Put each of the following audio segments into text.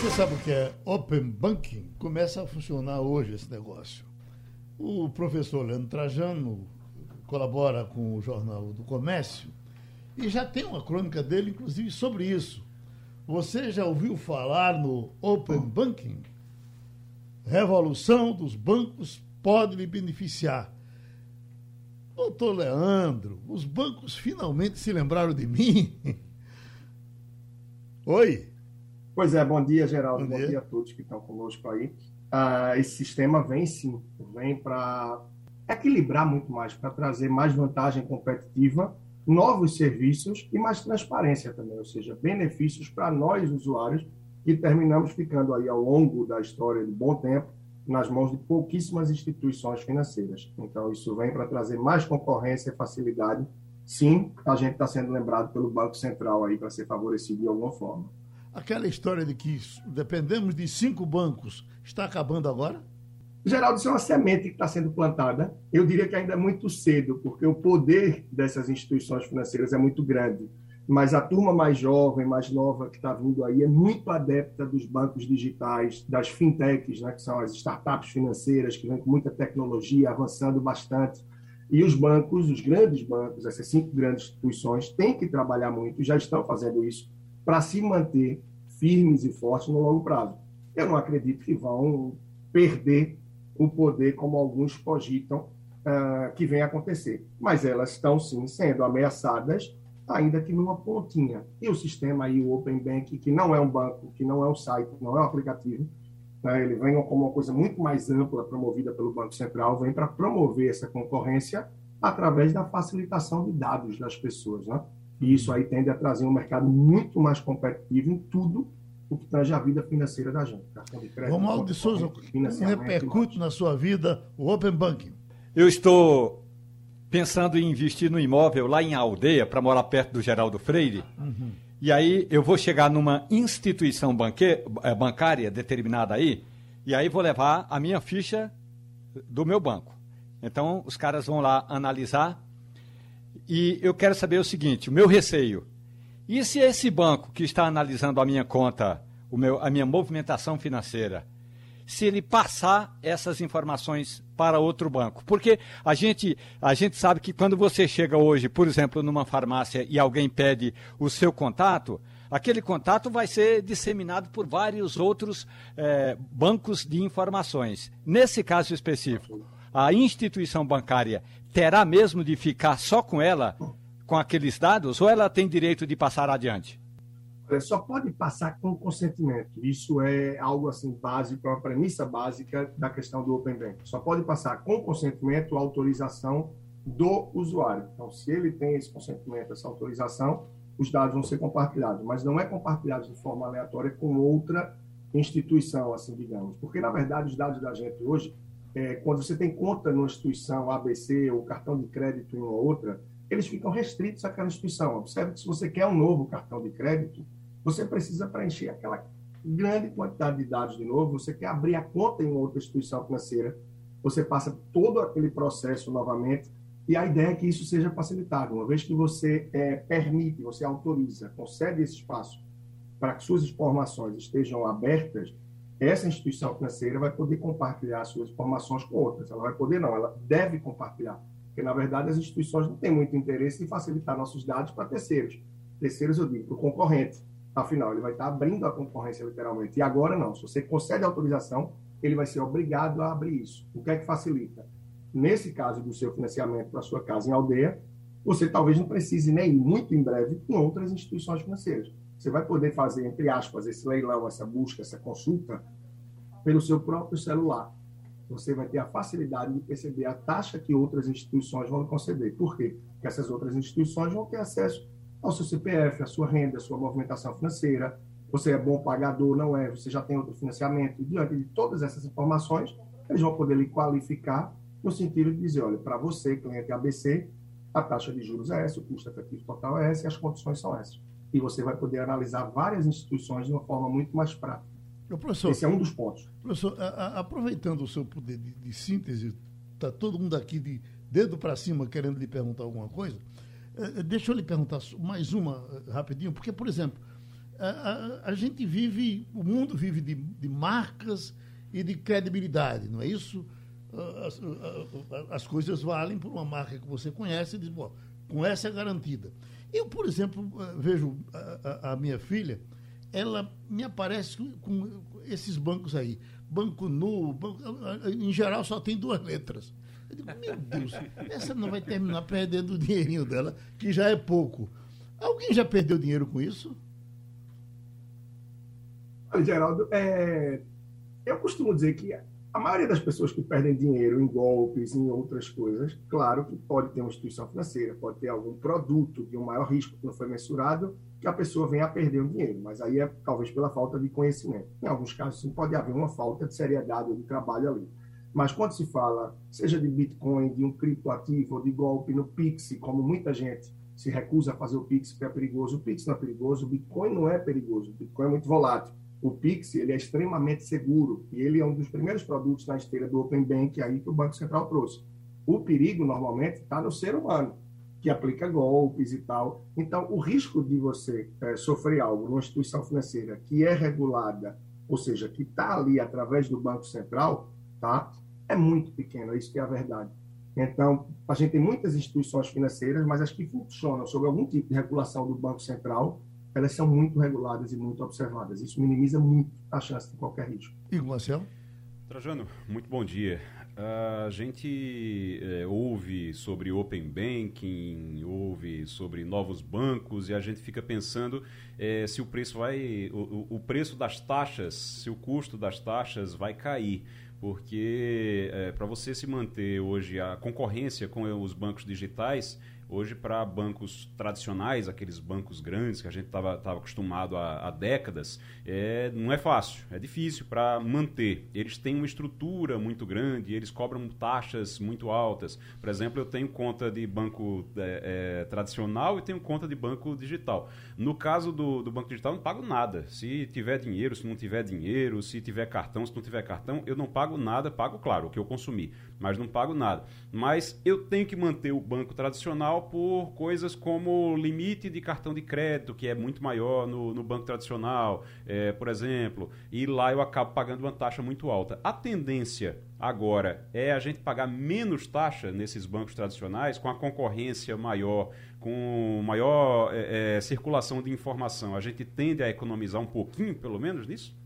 Você sabe o que é Open Banking? Começa a funcionar hoje esse negócio. O professor Leandro Trajano colabora com o Jornal do Comércio e já tem uma crônica dele, inclusive, sobre isso. Você já ouviu falar no Open Banking? Revolução dos bancos pode lhe beneficiar. Doutor Leandro, os bancos finalmente se lembraram de mim. Oi. Pois é, bom dia, Geraldo. Bom, bom dia. dia. a todos que estão conosco aí. Ah, esse sistema vem sim, vem para equilibrar muito mais, para trazer mais vantagem competitiva, novos serviços e mais transparência também, ou seja, benefícios para nós, usuários, que terminamos ficando aí ao longo da história de bom tempo nas mãos de pouquíssimas instituições financeiras. Então, isso vem para trazer mais concorrência e facilidade. Sim, a gente está sendo lembrado pelo Banco Central aí para ser favorecido de alguma forma. Aquela história de que dependemos de cinco bancos está acabando agora? Geraldo, isso é uma semente que está sendo plantada. Eu diria que ainda é muito cedo, porque o poder dessas instituições financeiras é muito grande. Mas a turma mais jovem, mais nova que está vindo aí é muito adepta dos bancos digitais, das fintechs, né, que são as startups financeiras que vêm com muita tecnologia, avançando bastante. E os bancos, os grandes bancos, essas cinco grandes instituições, têm que trabalhar muito, já estão fazendo isso, para se manter firmes e fortes no longo prazo. Eu não acredito que vão perder o poder como alguns cogitam uh, que vem acontecer. Mas elas estão sim sendo ameaçadas, ainda que numa pontinha. E o sistema aí, o Open Bank, que não é um banco, que não é um site, não é um aplicativo, né, ele vem como uma coisa muito mais ampla, promovida pelo Banco Central, vem para promover essa concorrência através da facilitação de dados das pessoas. Né? E isso aí tende a trazer um mercado muito mais competitivo em tudo o que tange a vida financeira da gente. Cartão de crédito, Romualdo de Souza, como repercute na sua vida o Open Banking? Eu estou pensando em investir no imóvel lá em aldeia, para morar perto do Geraldo Freire. Uhum. E aí eu vou chegar numa instituição banque, eh, bancária determinada aí, e aí vou levar a minha ficha do meu banco. Então os caras vão lá analisar e eu quero saber o seguinte: o meu receio. E se esse banco que está analisando a minha conta, o meu, a minha movimentação financeira, se ele passar essas informações para outro banco? Porque a gente, a gente sabe que quando você chega hoje, por exemplo, numa farmácia e alguém pede o seu contato, aquele contato vai ser disseminado por vários outros é, bancos de informações. Nesse caso específico, a instituição bancária terá mesmo de ficar só com ela, com aqueles dados, ou ela tem direito de passar adiante? Só pode passar com consentimento. Isso é algo assim básico, é uma premissa básica da questão do Open Bank. Só pode passar com consentimento, autorização do usuário. Então, se ele tem esse consentimento, essa autorização, os dados vão ser compartilhados, mas não é compartilhado de forma aleatória com outra instituição, assim digamos, porque na verdade os dados da gente hoje é, quando você tem conta numa instituição ABC ou cartão de crédito em uma outra, eles ficam restritos àquela instituição. Observe que se você quer um novo cartão de crédito, você precisa preencher aquela grande quantidade de dados de novo, você quer abrir a conta em outra instituição financeira, você passa todo aquele processo novamente, e a ideia é que isso seja facilitado. Uma vez que você é, permite, você autoriza, concede esse espaço para que suas informações estejam abertas, essa instituição financeira vai poder compartilhar suas informações com outras. Ela vai poder, não, ela deve compartilhar. Porque, na verdade, as instituições não têm muito interesse em facilitar nossos dados para terceiros. Terceiros, eu digo, para o concorrente. Afinal, ele vai estar abrindo a concorrência, literalmente. E agora, não. Se você concede autorização, ele vai ser obrigado a abrir isso. O que é que facilita? Nesse caso do seu financiamento para sua casa em aldeia, você talvez não precise nem ir muito em breve em outras instituições financeiras. Você vai poder fazer, entre aspas, esse leilão, essa busca, essa consulta pelo seu próprio celular. Você vai ter a facilidade de perceber a taxa que outras instituições vão conceder. Por quê? Porque essas outras instituições vão ter acesso ao seu CPF, à sua renda, à sua movimentação financeira. Você é bom pagador, não é? Você já tem outro financiamento. E diante de todas essas informações, eles vão poder lhe qualificar no sentido de dizer, olha, para você, cliente ABC, a taxa de juros é essa, o custo efetivo total é esse e as condições são essas e você vai poder analisar várias instituições de uma forma muito mais prática. Professor, Esse é um dos pontos. Professor, a, a, aproveitando o seu poder de, de síntese, está todo mundo aqui de dedo para cima querendo lhe perguntar alguma coisa. É, é deixa eu lhe perguntar mais uma é, rapidinho, porque, por exemplo, a, gente vive, o mundo vive de, de, marcas e de credibilidade, não é isso? As, as, coisas valem por uma marca que você conhece e diz, bom, com essa é garantida. Eu, por exemplo, eh, vejo a, a minha filha, ela me aparece com esses bancos aí. Banco Nu, banco, em geral só tem duas letras. Eu digo, meu Deus, essa não vai terminar perdendo o dinheirinho dela, que já é pouco. Alguém já perdeu dinheiro com isso? Geraldo, é, eu costumo dizer que a maioria das pessoas que perdem dinheiro em golpes, em outras coisas, claro que pode ter uma instituição financeira, pode ter algum produto de um maior risco que não foi mensurado, que a pessoa venha a perder o dinheiro, mas aí é talvez pela falta de conhecimento. Em alguns casos, sim, pode haver uma falta de seriedade ou de trabalho ali. Mas quando se fala, seja de Bitcoin, de um criptoativo ou de golpe no Pix, como muita gente se recusa a fazer o Pix porque é perigoso, o Pix não é perigoso, o Bitcoin não é perigoso, o Bitcoin é muito volátil o Pix ele é extremamente seguro e ele é um dos primeiros produtos na esteira do Open Bank aí que o Banco Central trouxe. O perigo normalmente está no ser humano que aplica golpes e tal. Então, o risco de você é, sofrer algo numa instituição financeira que é regulada, ou seja, que está ali através do Banco Central, tá, é muito pequeno. Isso que é a verdade. Então, a gente tem muitas instituições financeiras, mas as que funcionam sob algum tipo de regulação do Banco Central, elas são muito reguladas e muito observadas. Isso minimiza muito a chance de qualquer risco. E Marcelo? Trajano, muito bom dia. A gente é, ouve sobre Open Banking, ouve sobre novos bancos e a gente fica pensando é, se o preço vai. O, o, preço das taxas, se o custo das taxas vai cair. Porque é, para você se manter hoje a concorrência com os bancos digitais, Hoje, para bancos tradicionais, aqueles bancos grandes que a gente estava acostumado há, há décadas, é, não é fácil, é difícil para manter. Eles têm uma estrutura muito grande, eles cobram taxas muito altas. Por exemplo, eu tenho conta de banco é, é, tradicional e tenho conta de banco digital. No caso do, do banco digital, eu não pago nada. Se tiver dinheiro, se não tiver dinheiro, se tiver cartão, se não tiver cartão, eu não pago nada, pago, claro, o que eu consumi, mas não pago nada. Mas eu tenho que manter o banco tradicional por coisas como limite de cartão de crédito, que é muito maior no, no banco tradicional, é, por exemplo, e lá eu acabo pagando uma taxa muito alta. A tendência agora é a gente pagar menos taxa nesses bancos tradicionais, com a concorrência maior, com maior é, é, circulação de informação. A gente tende a economizar um pouquinho, pelo menos, nisso?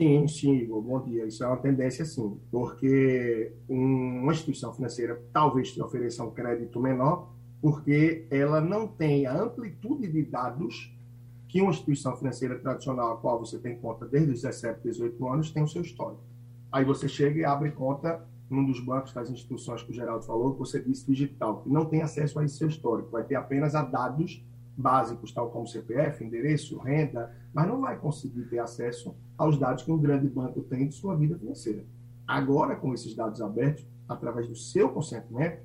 Sim, sim, Igor, bom dia. Isso é uma tendência, sim, porque uma instituição financeira talvez te ofereça um crédito menor, porque ela não tem a amplitude de dados que uma instituição financeira tradicional, a qual você tem conta desde os 17, 18 anos, tem o seu histórico. Aí você chega e abre conta num dos bancos das instituições que o Geraldo falou, que você disse digital, que não tem acesso a esse seu histórico, vai ter apenas a dados básicos, tal como CPF, endereço, renda, mas não vai conseguir ter acesso aos dados que um grande banco tem de sua vida financeira. Agora, com esses dados abertos, através do seu consentimento,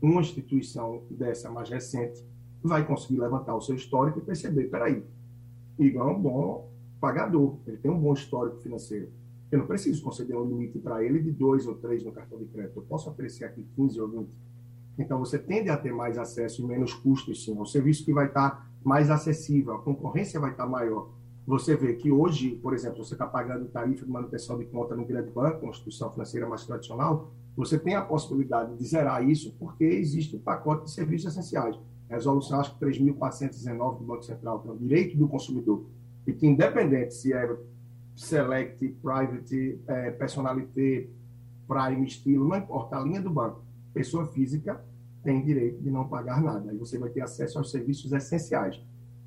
uma instituição dessa mais recente vai conseguir levantar o seu histórico e perceber, peraí, Igor é um bom pagador, ele tem um bom histórico financeiro. Eu não preciso conceder um limite para ele de dois ou três no cartão de crédito. Eu posso oferecer aqui 15 ou 20 então, você tende a ter mais acesso e menos custos, sim. É um serviço que vai estar mais acessível, a concorrência vai estar maior. Você vê que hoje, por exemplo, você está pagando tarifa de manutenção de conta no grande banco, uma instituição financeira mais tradicional, você tem a possibilidade de zerar isso porque existe um pacote de serviços essenciais. Resolução, acho que 3.419 do Banco Central, que é o direito do consumidor. E que, independente se é select, private, é, personalité, prime, estilo, não importa, a linha do banco pessoa física tem direito de não pagar nada. Aí você vai ter acesso aos serviços essenciais.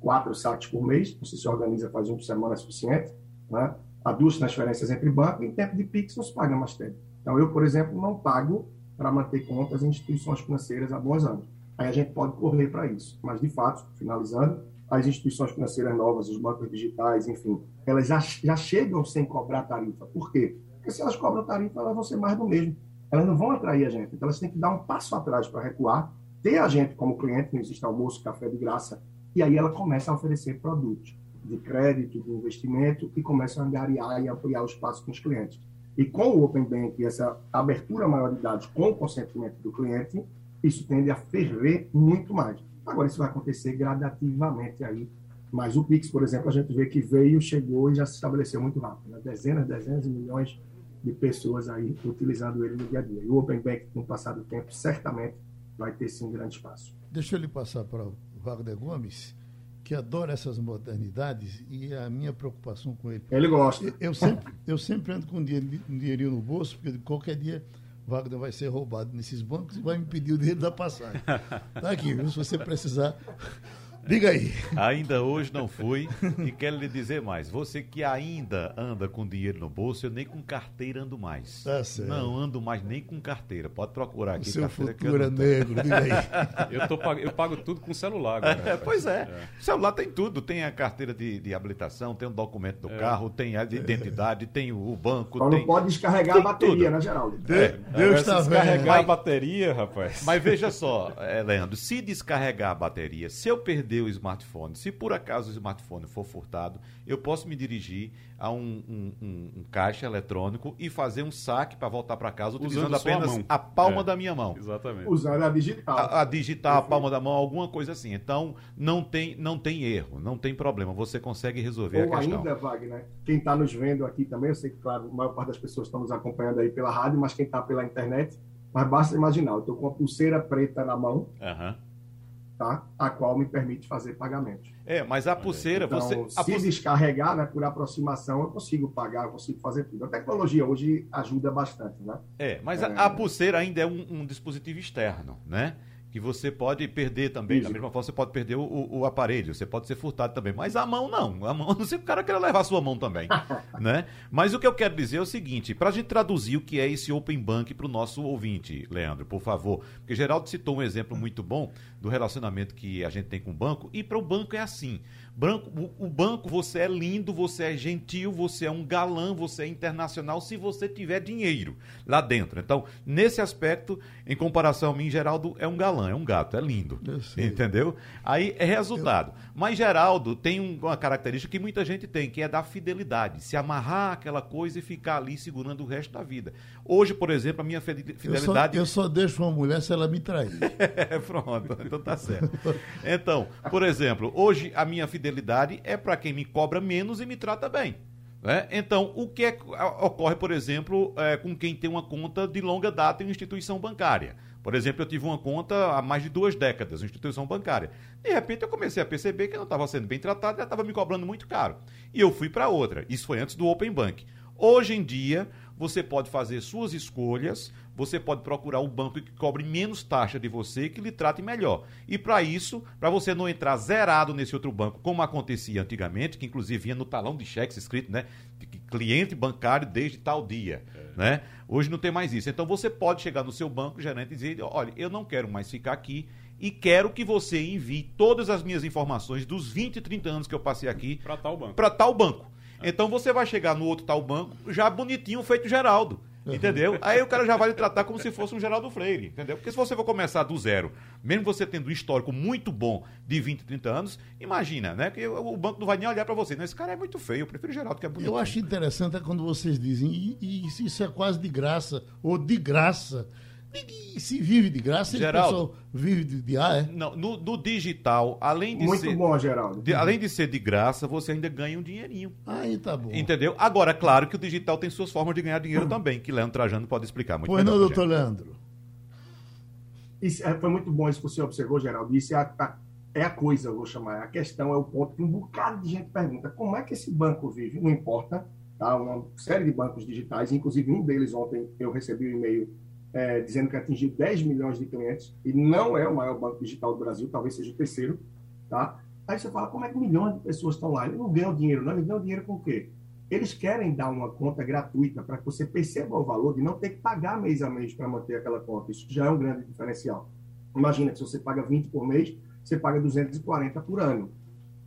Quatro saques por mês, você se organiza, faz um por semana é suficiente. Né? Há duas transferências entre bancos, em tempo de PIX não se paga mais tempo. Então, eu, por exemplo, não pago para manter contas em instituições financeiras há bons anos. Aí a gente pode correr para isso. Mas, de fato, finalizando, as instituições financeiras novas, os bancos digitais, enfim, elas já, já chegam sem cobrar tarifa. Por quê? Porque se elas cobram tarifa, elas vão ser mais do mesmo elas não vão atrair a gente. Então, elas têm que dar um passo atrás para recuar, ter a gente como cliente, não existe almoço, café de graça, e aí ela começa a oferecer produtos de crédito, de investimento, e começa a angariar e apoiar o espaço com os clientes. E com o Open Bank essa abertura maior de dados com o consentimento do cliente, isso tende a ferver muito mais. Agora, isso vai acontecer gradativamente aí. Mas o Pix, por exemplo, a gente vê que veio, chegou e já se estabeleceu muito rápido. Né? Dezenas, dezenas de milhões de pessoas aí utilizando ele no dia a dia. E o Open Bank, no passar do tempo, certamente vai ter sim um grande espaço. Deixa eu lhe passar para o Wagner Gomes, que adora essas modernidades e a minha preocupação com ele. Ele gosta. Eu, sempre, eu sempre ando com um dinheirinho, no bolso, porque qualquer dia Wagner vai ser roubado nesses bancos e vai me pedir o dinheiro da passagem. Tá aqui, viu? se você precisar. Diga aí. Ainda hoje não fui e quero lhe dizer mais. Você que ainda anda com dinheiro no bolso, eu nem com carteira ando mais. Tá certo. Não ando mais nem com carteira. Pode procurar aqui. O seu carteira futuro é negro, diga aí. Eu, tô, eu pago tudo com celular agora. É, pois é. O celular tem tudo. Tem a carteira de, de habilitação, tem o documento do carro, tem a de identidade, tem o, o banco. Só tem... não pode descarregar tem a bateria, tudo. né, Geraldo? É. Deus está descarregar a bateria, rapaz. Mas veja só, eh, Leandro, se descarregar a bateria, se eu perder o smartphone, se por acaso o smartphone for furtado, eu posso me dirigir a um, um- um- um caixa eletrônico e fazer um saque para voltar para casa utilizando Usando apenas a palma É. da minha mão. Exatamente. Usando a digital. A, a digitar a palma da mão, alguma coisa assim. Então, não tem, não tem erro, não tem problema. Você consegue resolver Ou a questão. ainda, Wagner, quem está nos vendo aqui também, eu sei que, claro, a maior parte das pessoas estão nos acompanhando aí pela rádio, mas quem está pela internet, mas basta imaginar, eu estou com a pulseira preta na mão, Aham. Tá? A qual me permite fazer pagamentos. É, mas a pulseira, Então, você. A se pulse- descarregar, né, por aproximação, eu consigo pagar, eu consigo fazer tudo. A tecnologia hoje ajuda bastante, né? É, mas a, É. a pulseira ainda é um, um dispositivo externo, né? Que você pode perder também, da mesma forma você pode perder o, o- o aparelho, você pode ser furtado também. Mas a mão não, a mão, não sei se o cara quer levar a sua mão também, né? Mas o que eu quero dizer é o seguinte, para a gente traduzir o que é esse Open Bank para o nosso ouvinte, Leandro, por favor. Porque Geraldo citou um exemplo muito bom do relacionamento que a gente tem com o banco, e para o banco é assim. Branco, o, o banco, você é lindo, você é gentil, você é um galã, você é internacional se você tiver dinheiro lá dentro. Então, nesse aspecto, em comparação a mim, Geraldo é um galã, é um gato, é lindo. Eu. Entendeu? Aí é resultado. Mas Geraldo tem um- uma característica que muita gente tem, que é da fidelidade. Se amarrar aquela coisa e ficar ali segurando o resto da vida. Hoje, por exemplo, a minha fide- Eu só, fidelidade. eu só deixo uma mulher se ela me trair. É, pronto, então tá certo. Então, por exemplo, hoje a minha fidelidade é para quem me cobra menos e me trata bem. né? Então, o que é ocorre, por exemplo, é, com quem tem uma conta de longa data em uma instituição bancária? Por exemplo, eu tive uma conta há mais de duas décadas, uma instituição bancária. De repente, eu comecei a perceber que eu não estava sendo bem tratado e estava me cobrando muito caro. E eu fui para outra. Isso foi antes do Open Bank. Hoje em dia, você pode fazer suas escolhas, você pode procurar um banco que cobre menos taxa de você, que lhe trate melhor. E para isso, para você não entrar zerado nesse outro banco, como acontecia antigamente, que inclusive vinha no talão de cheques escrito, né? Cliente bancário desde tal dia. Né? Hoje não tem mais isso. Então você pode chegar no seu banco, gerente, e dizer: olha, eu não quero mais ficar aqui e quero que você envie todas as minhas informações dos 20, 30 anos que eu passei aqui Pra tal banco. para tal banco. Então você vai chegar no outro tal banco já bonitinho, feito Geraldo. Entendeu? Aí o cara já vai lhe tratar como se fosse um Geraldo Freire, entendeu? Porque se você for começar do zero, mesmo você tendo um histórico muito bom de 20, 30 anos, imagina, né? Que o banco não vai nem olhar para você. Né? Esse cara é muito feio, eu prefiro Geraldo, que é bonito. Eu acho interessante é quando vocês dizem, e, e isso é quase de graça, ou de graça. E, se vive de graça, Geraldo. pessoal vive de, de ar, é? Não, no, no digital, além de Muito ser. bom, Geraldo. de- além de ser de graça, você ainda ganha um dinheirinho. Aí tá bom. Entendeu? Agora, é claro que o digital tem suas formas de ganhar dinheiro também, que Leandro Trajano pode explicar muito Pois não, melhor pra doutor gente. Leandro? Isso, é, foi muito bom isso que você observou, Geraldo. Isso é a, a- é a coisa, eu vou chamar. A questão é o ponto que um bocado de gente pergunta: como é que esse banco vive? Não importa, tá? Uma série de bancos digitais, inclusive um deles ontem eu recebi um e-mail é, dizendo que atingiu 10 milhões de clientes e não é o maior banco digital do Brasil, talvez seja o terceiro, tá? Aí você fala: como é que milhões de pessoas estão lá? Eles não ganham dinheiro, não? Eles ganham dinheiro com o quê? Eles querem dar uma conta gratuita para que você perceba o valor de não ter que pagar mês a mês para manter aquela conta. Isso já é um grande diferencial. Imagina que se você paga 20 por mês, você paga 240 por ano.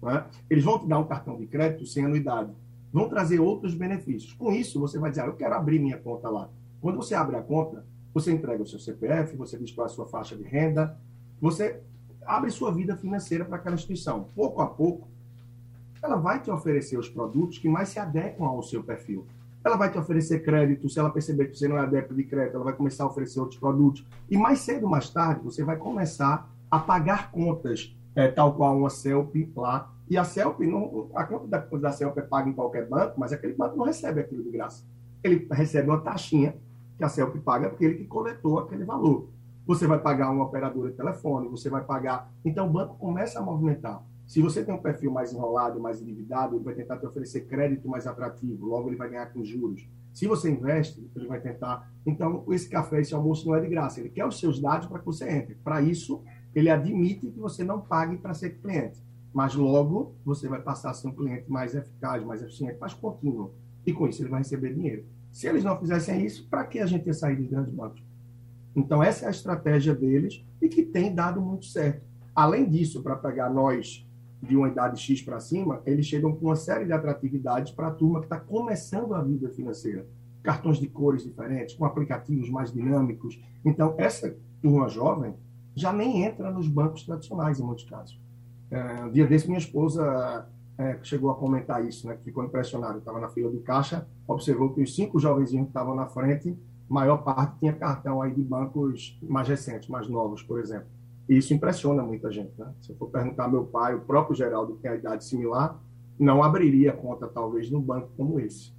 né? Eles vão te dar um cartão de crédito sem anuidade. Vão trazer outros benefícios. Com isso, você vai dizer, ah, eu quero abrir minha conta lá. Quando você abre a conta, você entrega o seu CPF, você diz qual é a sua faixa de renda, você abre sua vida financeira para aquela instituição. Pouco a pouco, ela vai te oferecer os produtos que mais se adequam ao seu perfil. Ela vai te oferecer crédito, se ela perceber que você não é adepto de crédito, ela vai começar a oferecer outros produtos. E mais cedo ou mais tarde, você vai começar a pagar contas, é, tal qual uma CELP lá. E a CELP, não, a conta da, da CELP é paga em qualquer banco, mas aquele banco não recebe aquilo de graça. Ele recebe uma taxinha que a CELP paga porque ele que coletou aquele valor. Você vai pagar uma operadora de telefone, você vai pagar. Então o banco começa a movimentar. Se você tem um perfil mais enrolado, mais endividado, ele vai tentar te oferecer crédito mais atrativo, logo ele vai ganhar com juros. Se você investe, ele vai tentar. Então, esse café, esse almoço não é de graça. Ele quer os seus dados para que você entre. Para isso, ele admite que você não pague para ser cliente. Mas logo você vai passar a ser um cliente mais eficaz, mais eficiente, mais contínuo. E com isso ele vai receber dinheiro. Se eles não fizessem isso, para que a gente ia sair dos grandes bancos? Então, essa é a estratégia deles e que tem dado muito certo. Além disso, para pegar nós de uma idade X para cima, eles chegam com uma série de atratividades para a turma que está começando a vida financeira. Cartões de cores diferentes, com aplicativos mais dinâmicos. Então, essa turma jovem já nem entra nos bancos tradicionais, em muitos casos. É, um dia desse, minha esposa é, chegou a comentar isso, né, que ficou impressionada. Estava na fila do caixa, observou que os cinco jovenzinhos que estavam na frente, maior parte tinha cartão aí de bancos mais recentes, mais novos, por exemplo. E isso impressiona muita gente. Né? Se eu for perguntar ao meu pai, o próprio Geraldo, que tem a idade similar, não abriria conta, talvez, num banco como esse.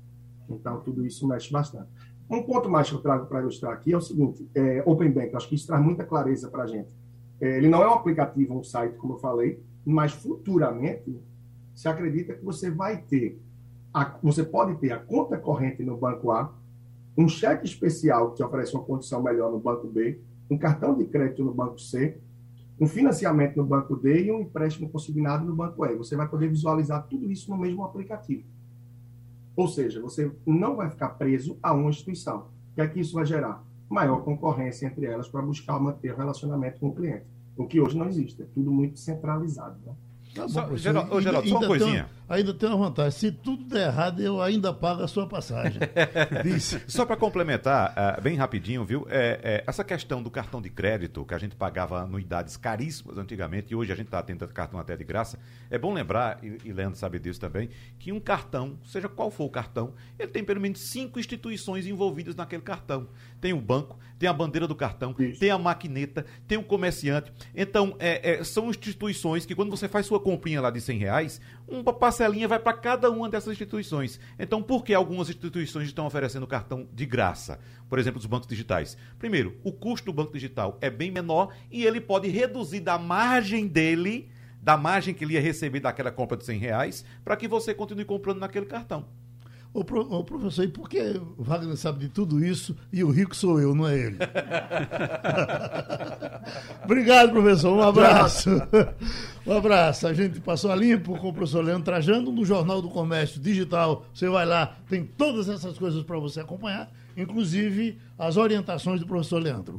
Então, tudo isso mexe bastante. Um ponto mais que eu trago para ilustrar aqui é o seguinte: é, Open Bank, acho que isso traz muita clareza para a gente. É, ele não é um aplicativo, um site, como eu falei, mas futuramente se acredita que você vai ter, a, você pode ter a conta corrente no banco A, um cheque especial que oferece uma condição melhor no banco B, um cartão de crédito no banco C um financiamento no banco D e um empréstimo consignado no banco E. Você vai poder visualizar tudo isso no mesmo aplicativo. Ou seja, você não vai ficar preso a uma instituição. O que é que isso vai gerar? Maior concorrência entre elas para buscar manter o relacionamento com o cliente. O que hoje não existe, é tudo muito centralizado. Né? Tá bom, só, Geraldo, ô, Geraldo, só uma coisinha. Tem, ainda tem uma vantagem. Se tudo der errado, eu ainda pago a sua passagem. só para complementar, uh, bem rapidinho, viu? É, é, essa questão do cartão de crédito, que a gente pagava anuidades caríssimas antigamente, e hoje a gente está tendo cartão até de graça, é bom lembrar, e, e Leandro sabe disso também, que um cartão, seja qual for o cartão, ele tem pelo menos cinco instituições envolvidas naquele cartão. Tem o banco, tem a bandeira do cartão, Isso. tem a maquineta, tem o comerciante. Então, é, é, são instituições que quando você faz sua comprinha lá de 100 reais, uma parcelinha vai para cada uma dessas instituições. Então, por que algumas instituições estão oferecendo cartão de graça? Por exemplo, os bancos digitais. Primeiro, o custo do banco digital é bem menor e ele pode reduzir da margem dele, da margem que ele ia receber daquela compra de 100 reais, para que você continue comprando naquele cartão. Ô, pro, ô, professor, e por que o Wagner sabe de tudo isso e o rico sou eu, não é ele? Obrigado, professor. Um abraço. um abraço. A gente passou a limpo com o professor Leandro Trajando no Jornal do Comércio Digital. Você vai lá, tem todas essas coisas para você acompanhar, inclusive as orientações do professor Leandro.